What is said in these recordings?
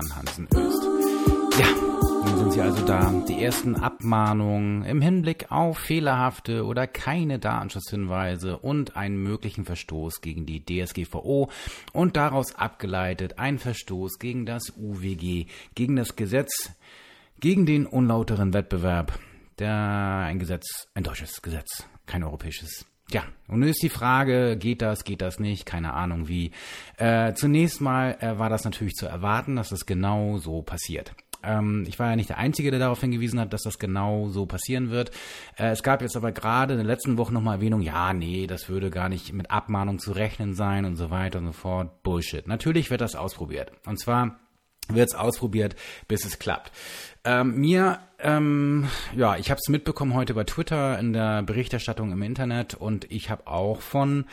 Stefan Hansen Öst. Ja, nun sind sie also da. Die ersten Abmahnungen im Hinblick auf fehlerhafte oder keine Datenschutzhinweise und einen möglichen Verstoß gegen die DSGVO und daraus abgeleitet ein Verstoß gegen das UWG, gegen das Gesetz, gegen den unlauteren Wettbewerb. Der, ein Gesetz, ein deutsches Gesetz, kein europäisches. Ja, und nun ist die Frage, geht das, geht das nicht, keine Ahnung wie. Äh, zunächst mal äh, war das natürlich zu erwarten, dass das genau so passiert. Ähm, ich war ja nicht der Einzige, der darauf hingewiesen hat, dass das genau so passieren wird. Äh, es gab jetzt aber gerade in den letzten Wochen nochmal Erwähnung, ja, nee, das würde gar nicht mit Abmahnung zu rechnen sein und so weiter und so fort. Bullshit. Natürlich wird das ausprobiert. Und zwar wird es ausprobiert, bis es klappt. Ähm, mir, ähm, ja, ich habe es mitbekommen heute bei Twitter in der Berichterstattung im Internet und ich habe auch von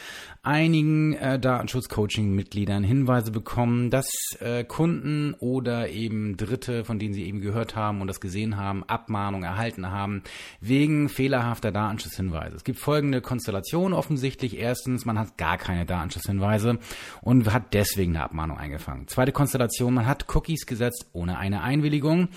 einigen äh, Datenschutz-Coaching-Mitgliedern Hinweise bekommen, dass äh, Kunden oder eben Dritte, von denen sie eben gehört haben und das gesehen haben, Abmahnung erhalten haben wegen fehlerhafter Datenschutzhinweise. Es gibt folgende Konstellation offensichtlich. Erstens, man hat gar keine Datenschutzhinweise und hat deswegen eine Abmahnung eingefangen. Zweite Konstellation, man hat Cookies gesetzt ohne eine Einwilligung.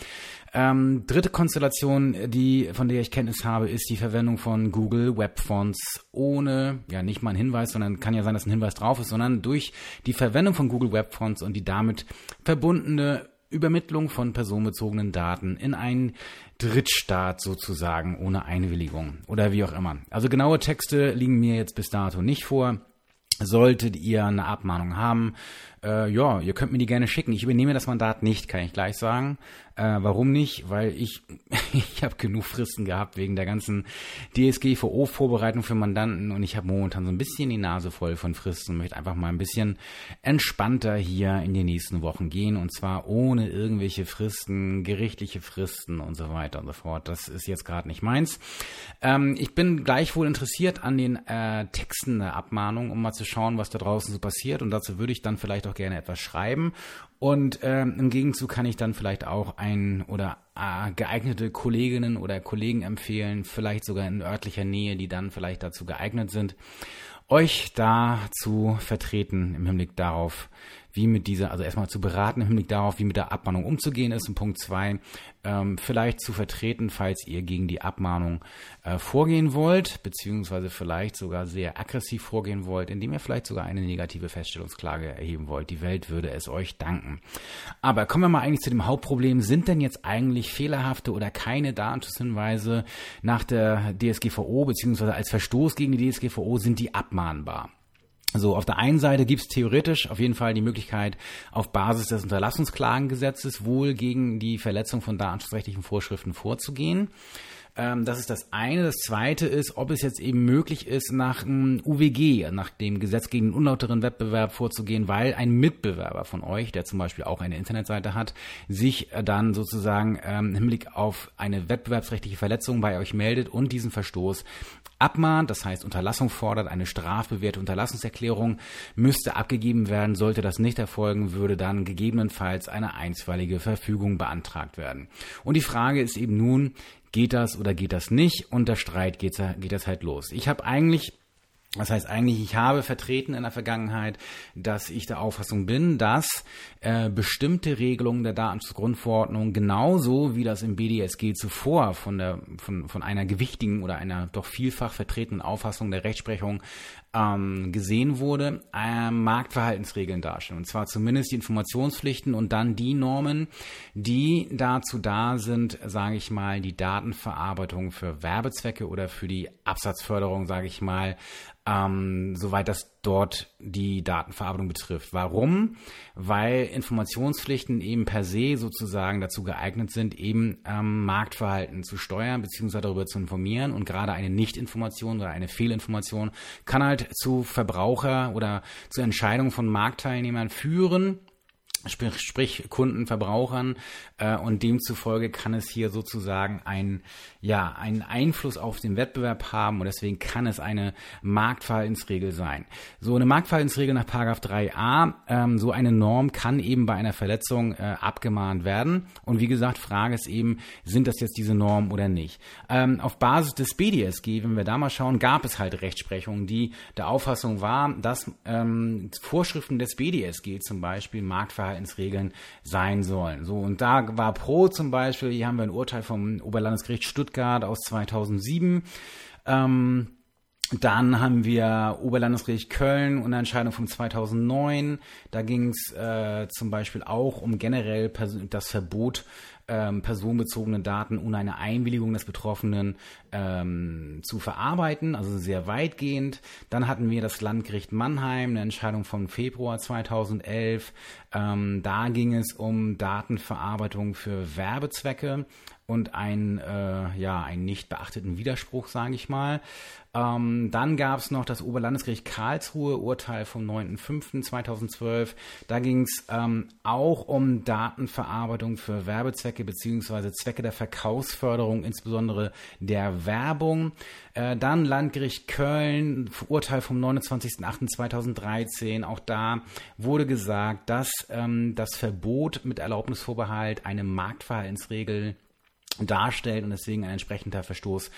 Ähm, dritte Konstellation, die, von der ich Kenntnis habe, ist die Verwendung von Google Web Fonts ohne, ja, nicht mal ein Hinweis, sondern kann ja sein, dass ein Hinweis drauf ist, sondern durch die Verwendung von Google Web Fonts und die damit verbundene Übermittlung von personenbezogenen Daten in einen Drittstaat sozusagen ohne Einwilligung oder wie auch immer. Also genaue Texte liegen mir jetzt bis dato nicht vor. Solltet ihr eine Abmahnung haben, äh, ja, ihr könnt mir die gerne schicken. Ich übernehme das Mandat nicht, kann ich gleich sagen. Äh, warum nicht? Weil ich, ich habe genug Fristen gehabt wegen der ganzen DSGVO-Vorbereitung für Mandanten und ich habe momentan so ein bisschen die Nase voll von Fristen und möchte einfach mal ein bisschen entspannter hier in die nächsten Wochen gehen und zwar ohne irgendwelche Fristen, gerichtliche Fristen und so weiter und so fort. Das ist jetzt gerade nicht meins. Ähm, ich bin gleichwohl interessiert an den äh, Texten der Abmahnung, um mal zu schauen, was da draußen so passiert und dazu würde ich dann vielleicht auch gerne etwas schreiben. Und ähm, im Gegenzug kann ich dann vielleicht auch ein oder äh, geeignete Kolleginnen oder Kollegen empfehlen, vielleicht sogar in örtlicher Nähe, die dann vielleicht dazu geeignet sind, euch da zu vertreten im Hinblick darauf, wie mit dieser, also erstmal zu beraten im Hinblick darauf, wie mit der Abmahnung umzugehen ist. Und Punkt zwei, ähm, vielleicht zu vertreten, falls ihr gegen die Abmahnung äh, vorgehen wollt, beziehungsweise vielleicht sogar sehr aggressiv vorgehen wollt, indem ihr vielleicht sogar eine negative Feststellungsklage erheben wollt. Die Welt würde es euch danken. Aber kommen wir mal eigentlich zu dem Hauptproblem. Sind denn jetzt eigentlich fehlerhafte oder keine Datenschutzhinweise nach der DSGVO, beziehungsweise als Verstoß gegen die DSGVO, sind die abmahnbar? So, auf der einen Seite gibt es theoretisch auf jeden Fall die Möglichkeit, auf Basis des Unterlassungsklagengesetzes wohl gegen die Verletzung von datenschutzrechtlichen Vorschriften vorzugehen. Ähm, das ist das eine. Das zweite ist, ob es jetzt eben möglich ist, nach dem UWG, nach dem Gesetz gegen den unlauteren Wettbewerb vorzugehen, weil ein Mitbewerber von euch, der zum Beispiel auch eine Internetseite hat, sich dann sozusagen ähm, im Hinblick auf eine wettbewerbsrechtliche Verletzung bei euch meldet und diesen Verstoß abmahnt, das heißt Unterlassung fordert, eine strafbewährte Unterlassungserklärung müsste abgegeben werden. Sollte das nicht erfolgen, würde dann gegebenenfalls eine einstweilige Verfügung beantragt werden. Und die Frage ist eben nun, geht das oder geht das nicht? Und der Streit geht, geht das halt los. Ich habe eigentlich das heißt eigentlich, ich habe vertreten in der Vergangenheit, dass ich der Auffassung bin, dass äh, bestimmte Regelungen der Datenschutzgrundverordnung genauso wie das im BDSG zuvor von der von, von einer gewichtigen oder einer doch vielfach vertretenen Auffassung der Rechtsprechung ähm, gesehen wurde, äh, Marktverhaltensregeln darstellen. Und zwar zumindest die Informationspflichten und dann die Normen, die dazu da sind, sage ich mal, die Datenverarbeitung für Werbezwecke oder für die Absatzförderung, sage ich mal, ähm, soweit das dort die Datenverarbeitung betrifft. Warum? Weil Informationspflichten eben per se sozusagen dazu geeignet sind, eben ähm, Marktverhalten zu steuern bzw. darüber zu informieren und gerade eine Nichtinformation oder eine Fehlinformation kann halt zu Verbraucher oder zu Entscheidungen von Marktteilnehmern führen, sprich, sprich Kunden, Verbrauchern äh, und demzufolge kann es hier sozusagen ein ja einen Einfluss auf den Wettbewerb haben und deswegen kann es eine Marktverhaltensregel sein. So eine Marktverhaltensregel nach Paragraph 3a, ähm, so eine Norm kann eben bei einer Verletzung äh, abgemahnt werden und wie gesagt, Frage ist eben, sind das jetzt diese Normen oder nicht? Ähm, auf Basis des BDSG, wenn wir da mal schauen, gab es halt Rechtsprechungen, die der Auffassung war, dass ähm, Vorschriften des BDSG zum Beispiel Marktverhalten Marktverhaltensregeln sein sollen. So, und da war Pro zum Beispiel, hier haben wir ein Urteil vom Oberlandesgericht Stuttgart aus 2007. Ähm, dann haben wir Oberlandesgericht Köln und eine Entscheidung von 2009. Da ging es äh, zum Beispiel auch um generell das Verbot ähm, personenbezogene Daten ohne eine Einwilligung des Betroffenen ähm, zu verarbeiten, also sehr weitgehend. Dann hatten wir das Landgericht Mannheim, eine Entscheidung von Februar 2011. Ähm, da ging es um Datenverarbeitung für Werbezwecke und ein, äh, ja, einen nicht beachteten Widerspruch, sage ich mal. Ähm, dann gab es noch das Oberlandesgericht Karlsruhe, Urteil vom 9.05.2012. Da ging es ähm, auch um Datenverarbeitung für Werbezwecke beziehungsweise Zwecke der Verkaufsförderung, insbesondere der Werbung. Äh, dann Landgericht Köln, Urteil vom 29.08.2013. Auch da wurde gesagt, dass ähm, das Verbot mit Erlaubnisvorbehalt eine Marktverhaltensregel darstellt und deswegen ein entsprechender Verstoß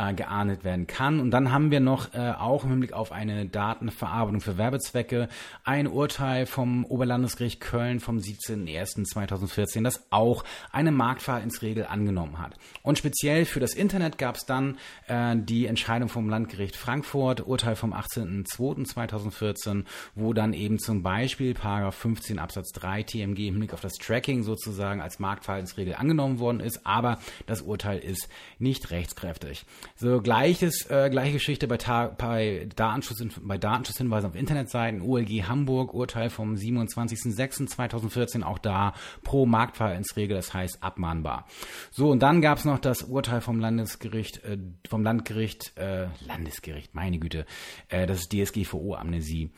äh, geahndet werden kann. Und dann haben wir noch äh, auch im Hinblick auf eine Datenverarbeitung für Werbezwecke ein Urteil vom Oberlandesgericht Köln vom 17.01.2014, das auch eine Marktverhaltensregel angenommen hat. Und speziell für das Internet gab es dann äh, die Entscheidung vom Landgericht Frankfurt, Urteil vom 18.02.2014, wo dann eben zum Beispiel Paragraph 15 Absatz 3 TMG im Hinblick auf das Tracking sozusagen als Marktverhaltensregel angenommen worden ist, aber das Urteil ist nicht rechtskräftig. So gleiches, äh, gleiche Geschichte bei, bei, Datenschutz, bei Datenschutzhinweisen auf Internetseiten. OLG Hamburg, Urteil vom 27.06.2014, auch da pro Marktverhaltensregel, das heißt abmahnbar. So, und dann gab es noch das Urteil vom Landesgericht, äh, vom Landgericht, äh, Landesgericht, meine Güte, äh, das ist DSGVO-Amnesie.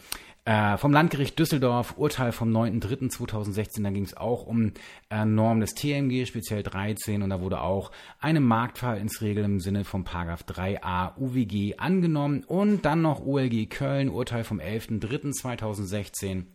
Äh, vom Landgericht Düsseldorf, Urteil vom 9.3.2016, da ging es auch um äh, Normen des TMG, speziell 13, und da wurde auch eine Marktverhaltensregel im Sinne von Paragraph 3a UWG angenommen. Und dann noch OLG Köln, Urteil vom 11.3.2016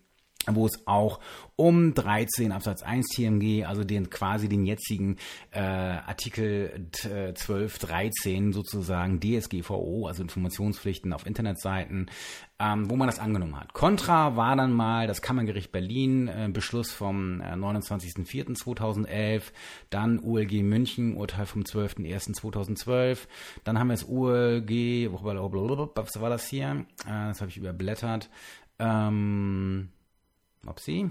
wo es auch um 13 Absatz 1 TMG, also den quasi den jetzigen äh, Artikel 12, 13 sozusagen DSGVO, also Informationspflichten auf Internetseiten, ähm, wo man das angenommen hat. Contra war dann mal das Kammergericht Berlin, äh, Beschluss vom äh, 29.04.2011, dann ULG München, Urteil vom 12.01.2012, dann haben wir das ULG, was war das hier? Äh, das habe ich überblättert. Ähm, Upsi.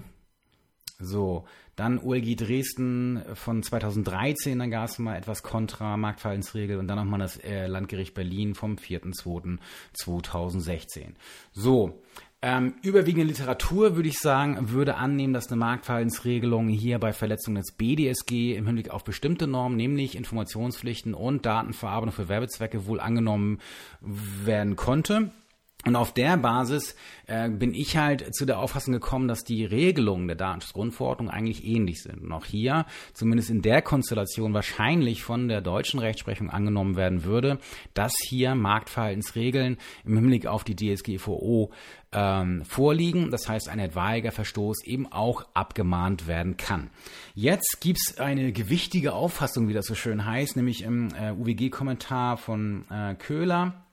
So, dann OLG Dresden von 2013, dann gab es mal etwas Kontra, Marktverhaltensregel und dann nochmal das äh, Landgericht Berlin vom 4.2.2016. So, ähm, überwiegende Literatur würde ich sagen, würde annehmen, dass eine Marktverhaltensregelung hier bei Verletzung des BDSG im Hinblick auf bestimmte Normen, nämlich Informationspflichten und Datenverarbeitung für Werbezwecke, wohl angenommen werden konnte. Und auf der Basis äh, bin ich halt zu der Auffassung gekommen, dass die Regelungen der Datenschutzgrundverordnung eigentlich ähnlich sind. Und auch hier, zumindest in der Konstellation, wahrscheinlich von der deutschen Rechtsprechung angenommen werden würde, dass hier Marktverhaltensregeln im Hinblick auf die DSGVO ähm, vorliegen. Das heißt, ein etwaiger Verstoß eben auch abgemahnt werden kann. Jetzt gibt's eine gewichtige Auffassung, wie das so schön heißt, nämlich im äh, UWG-Kommentar von äh, Köhler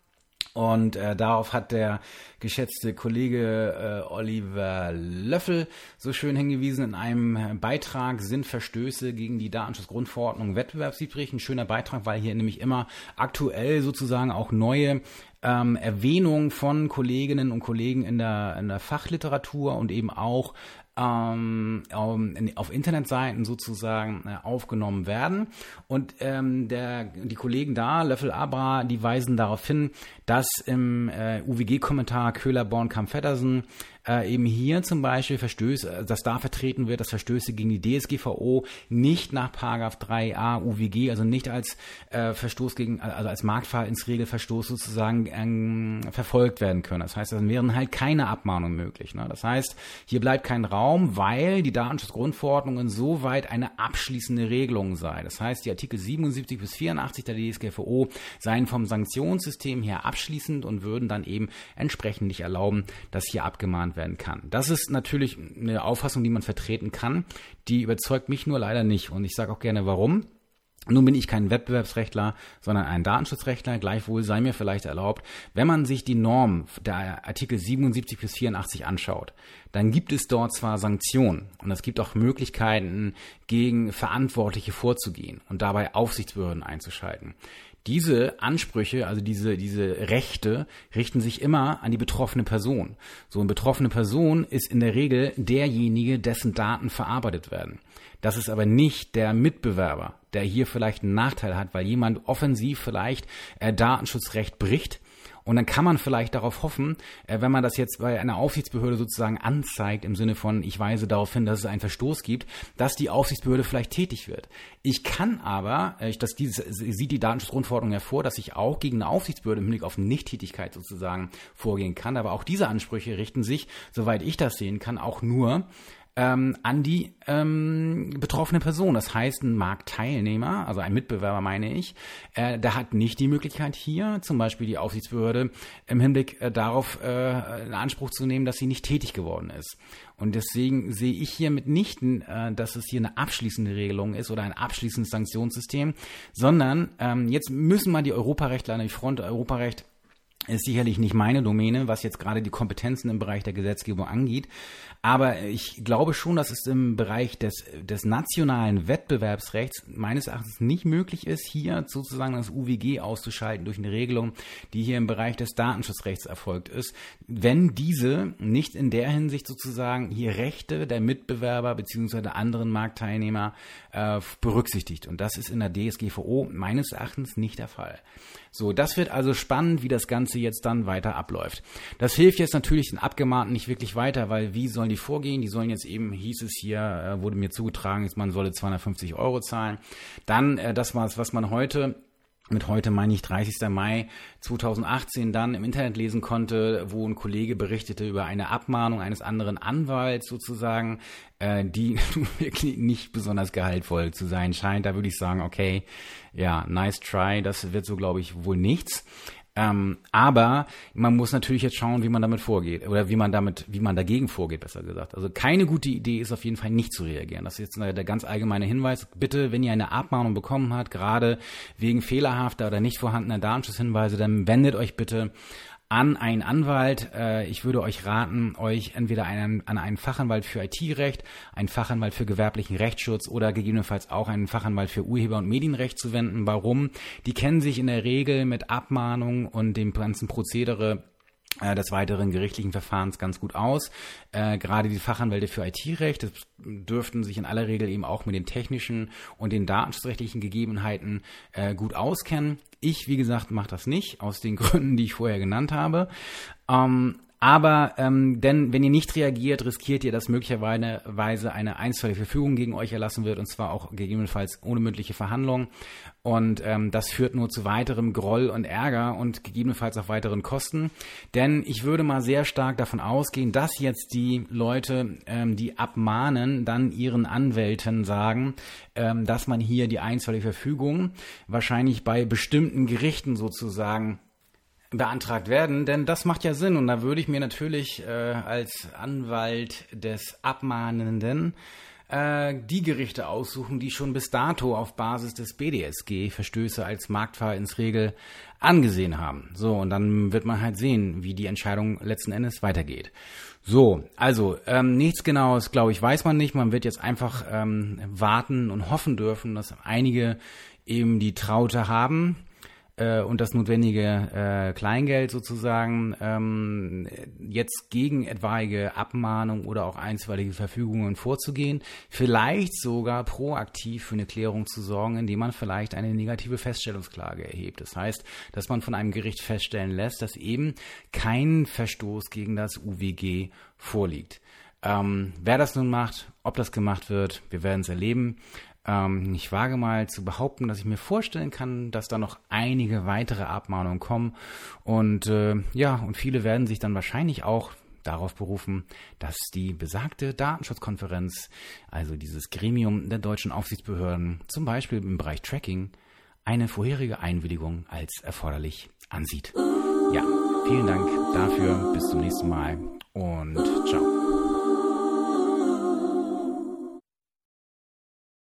und äh, darauf hat der geschätzte Kollege äh, Oliver Löffel so schön hingewiesen. In einem Beitrag sind Verstöße gegen die Datenschutzgrundverordnung wettbewerbswidrig. Ein schöner Beitrag, weil hier nämlich immer aktuell sozusagen auch neue ähm, Erwähnungen von Kolleginnen und Kollegen in der, in der Fachliteratur und eben auch ähm, auf Internetseiten sozusagen äh, aufgenommen werden. Und ähm, der, die Kollegen da, Löffel Abra, die weisen darauf hin, dass im äh, UWG-Kommentar Köhler, Born, Kamp, Feddersen äh, eben hier zum Beispiel Verstöße, äh, dass da vertreten wird, dass Verstöße gegen die DSGVO nicht nach Paragraph 3a UWG, also nicht als äh, Verstoß gegen, also als Marktverhaltensregelverstoß sozusagen ähm, verfolgt werden können. Das heißt, dann wären halt keine Abmahnungen möglich. Ne? Das heißt, hier bleibt kein Raum, weil die Datenschutzgrundverordnung insoweit eine abschließende Regelung sei. Das heißt, die Artikel 77 bis 84 der DSGVO seien vom Sanktionssystem her abschließend und würden dann eben entsprechend nicht erlauben, dass hier abgemahnt werden kann. Das ist natürlich eine Auffassung, die man vertreten kann. Die überzeugt mich nur leider nicht. Und ich sage auch gerne, warum. Nun bin ich kein Wettbewerbsrechtler, sondern ein Datenschutzrechtler. Gleichwohl sei mir vielleicht erlaubt, wenn man sich die Norm der Artikel 77 bis 84 anschaut, dann gibt es dort zwar Sanktionen und es gibt auch Möglichkeiten, gegen Verantwortliche vorzugehen und dabei Aufsichtsbehörden einzuschalten. Diese Ansprüche, also diese, diese Rechte, richten sich immer an die betroffene Person. So eine betroffene Person ist in der Regel derjenige, dessen Daten verarbeitet werden. Das ist aber nicht der Mitbewerber, der hier vielleicht einen Nachteil hat, weil jemand offensiv vielleicht äh, Datenschutzrecht bricht und dann kann man vielleicht darauf hoffen, äh, wenn man das jetzt bei einer Aufsichtsbehörde sozusagen anzeigt, im Sinne von, ich weise darauf hin, dass es einen Verstoß gibt, dass die Aufsichtsbehörde vielleicht tätig wird. Ich kann aber, äh, das dieses, sieht die Datenschutzgrundverordnung hervor, dass ich auch gegen eine Aufsichtsbehörde im Blick auf Nichttätigkeit sozusagen vorgehen kann. Aber auch diese Ansprüche richten sich, soweit ich das sehen kann, auch nur ähm, an die ähm, betroffene Person. Das heißt, ein Marktteilnehmer, also ein Mitbewerber meine ich, äh, der hat nicht die Möglichkeit hier, zum Beispiel die Aufsichtsbehörde, im Hinblick äh, darauf äh, in Anspruch zu nehmen, dass sie nicht tätig geworden ist. Und deswegen sehe ich hier mitnichten, äh, dass es hier eine abschließende Regelung ist oder ein abschließendes Sanktionssystem, sondern ähm, jetzt müssen mal die Europarechtler an die Front Europarecht ist sicherlich nicht meine Domäne, was jetzt gerade die Kompetenzen im Bereich der Gesetzgebung angeht. Aber ich glaube schon, dass es im Bereich des, des nationalen Wettbewerbsrechts meines Erachtens nicht möglich ist, hier sozusagen das UWG auszuschalten durch eine Regelung, die hier im Bereich des Datenschutzrechts erfolgt ist, wenn diese nicht in der Hinsicht sozusagen hier Rechte der Mitbewerber bzw. anderen Marktteilnehmer äh, berücksichtigt. Und das ist in der DSGVO meines Erachtens nicht der Fall. So, das wird also spannend, wie das Ganze jetzt dann weiter abläuft. Das hilft jetzt natürlich den Abgemahnten nicht wirklich weiter, weil wie sollen die vorgehen? Die sollen jetzt eben, hieß es hier, äh, wurde mir zugetragen, man solle 250 Euro zahlen. Dann, äh, das war es, was man heute mit heute meine ich 30. Mai 2018 dann im Internet lesen konnte, wo ein Kollege berichtete über eine Abmahnung eines anderen Anwalts sozusagen, äh, die wirklich nicht besonders gehaltvoll zu sein scheint. Da würde ich sagen, okay, ja, nice try, das wird so, glaube ich, wohl nichts. Ähm, aber man muss natürlich jetzt schauen, wie man damit vorgeht oder wie man damit, wie man dagegen vorgeht, besser gesagt. Also keine gute Idee ist auf jeden Fall nicht zu reagieren. Das ist jetzt der ganz allgemeine Hinweis. Bitte, wenn ihr eine Abmahnung bekommen habt, gerade wegen fehlerhafter oder nicht vorhandener Datenschutzhinweise, dann wendet euch bitte an einen Anwalt. Äh, ich würde euch raten, euch entweder einen, an einen Fachanwalt für IT-Recht, einen Fachanwalt für gewerblichen Rechtsschutz oder gegebenenfalls auch einen Fachanwalt für Urheber- und Medienrecht zu wenden. Warum? Die kennen sich in der Regel mit Abmahnung und dem ganzen Prozedere äh, des weiteren gerichtlichen Verfahrens ganz gut aus. Äh, gerade die Fachanwälte für IT-Recht dürften sich in aller Regel eben auch mit den technischen und den datenschutzrechtlichen Gegebenheiten äh, gut auskennen. Ich, wie gesagt, mache das nicht, aus den Gründen, die ich vorher genannt habe. Ähm, aber ähm, denn wenn ihr nicht reagiert, riskiert ihr, dass möglicherweise eine einstweilige Verfügung gegen euch erlassen wird und zwar auch gegebenenfalls ohne mündliche Verhandlung. Und ähm, das führt nur zu weiterem Groll und Ärger und gegebenenfalls auch weiteren Kosten. Denn ich würde mal sehr stark davon ausgehen, dass jetzt die Leute, ähm, die abmahnen, dann ihren Anwälten sagen, ähm, dass man hier die einstweilige Verfügung wahrscheinlich bei bestimmten Gerichten sozusagen beantragt werden, denn das macht ja Sinn und da würde ich mir natürlich äh, als Anwalt des Abmahnenden äh, die Gerichte aussuchen, die schon bis dato auf Basis des BDSG Verstöße als Marktverhaltensregel angesehen haben. So, und dann wird man halt sehen, wie die Entscheidung letzten Endes weitergeht. So, also ähm, nichts Genaues, glaube ich, weiß man nicht. Man wird jetzt einfach ähm, warten und hoffen dürfen, dass einige eben die Traute haben äh, und das notwendige äh, Kleingeld sozusagen ähm, jetzt gegen etwaige Abmahnung oder auch einstweilige Verfügungen vorzugehen, vielleicht sogar proaktiv für eine Klärung zu sorgen, indem man vielleicht eine negative Feststellungsklage erhebt. Das heißt, dass man von einem Gericht feststellen lässt, dass eben kein Verstoß gegen das UWG vorliegt. Ähm, wer das nun macht, ob das gemacht wird, wir werden es erleben. Ähm, ich wage mal zu behaupten, dass ich mir vorstellen kann, dass da noch einige weitere Abmahnungen kommen. Und äh, ja, und viele werden sich dann wahrscheinlich auch darauf berufen, dass die besagte Datenschutzkonferenz, also dieses Gremium der deutschen Aufsichtsbehörden, zum Beispiel im Bereich Tracking, eine vorherige Einwilligung als erforderlich ansieht. Ja, vielen Dank dafür. Bis zum nächsten Mal und ciao.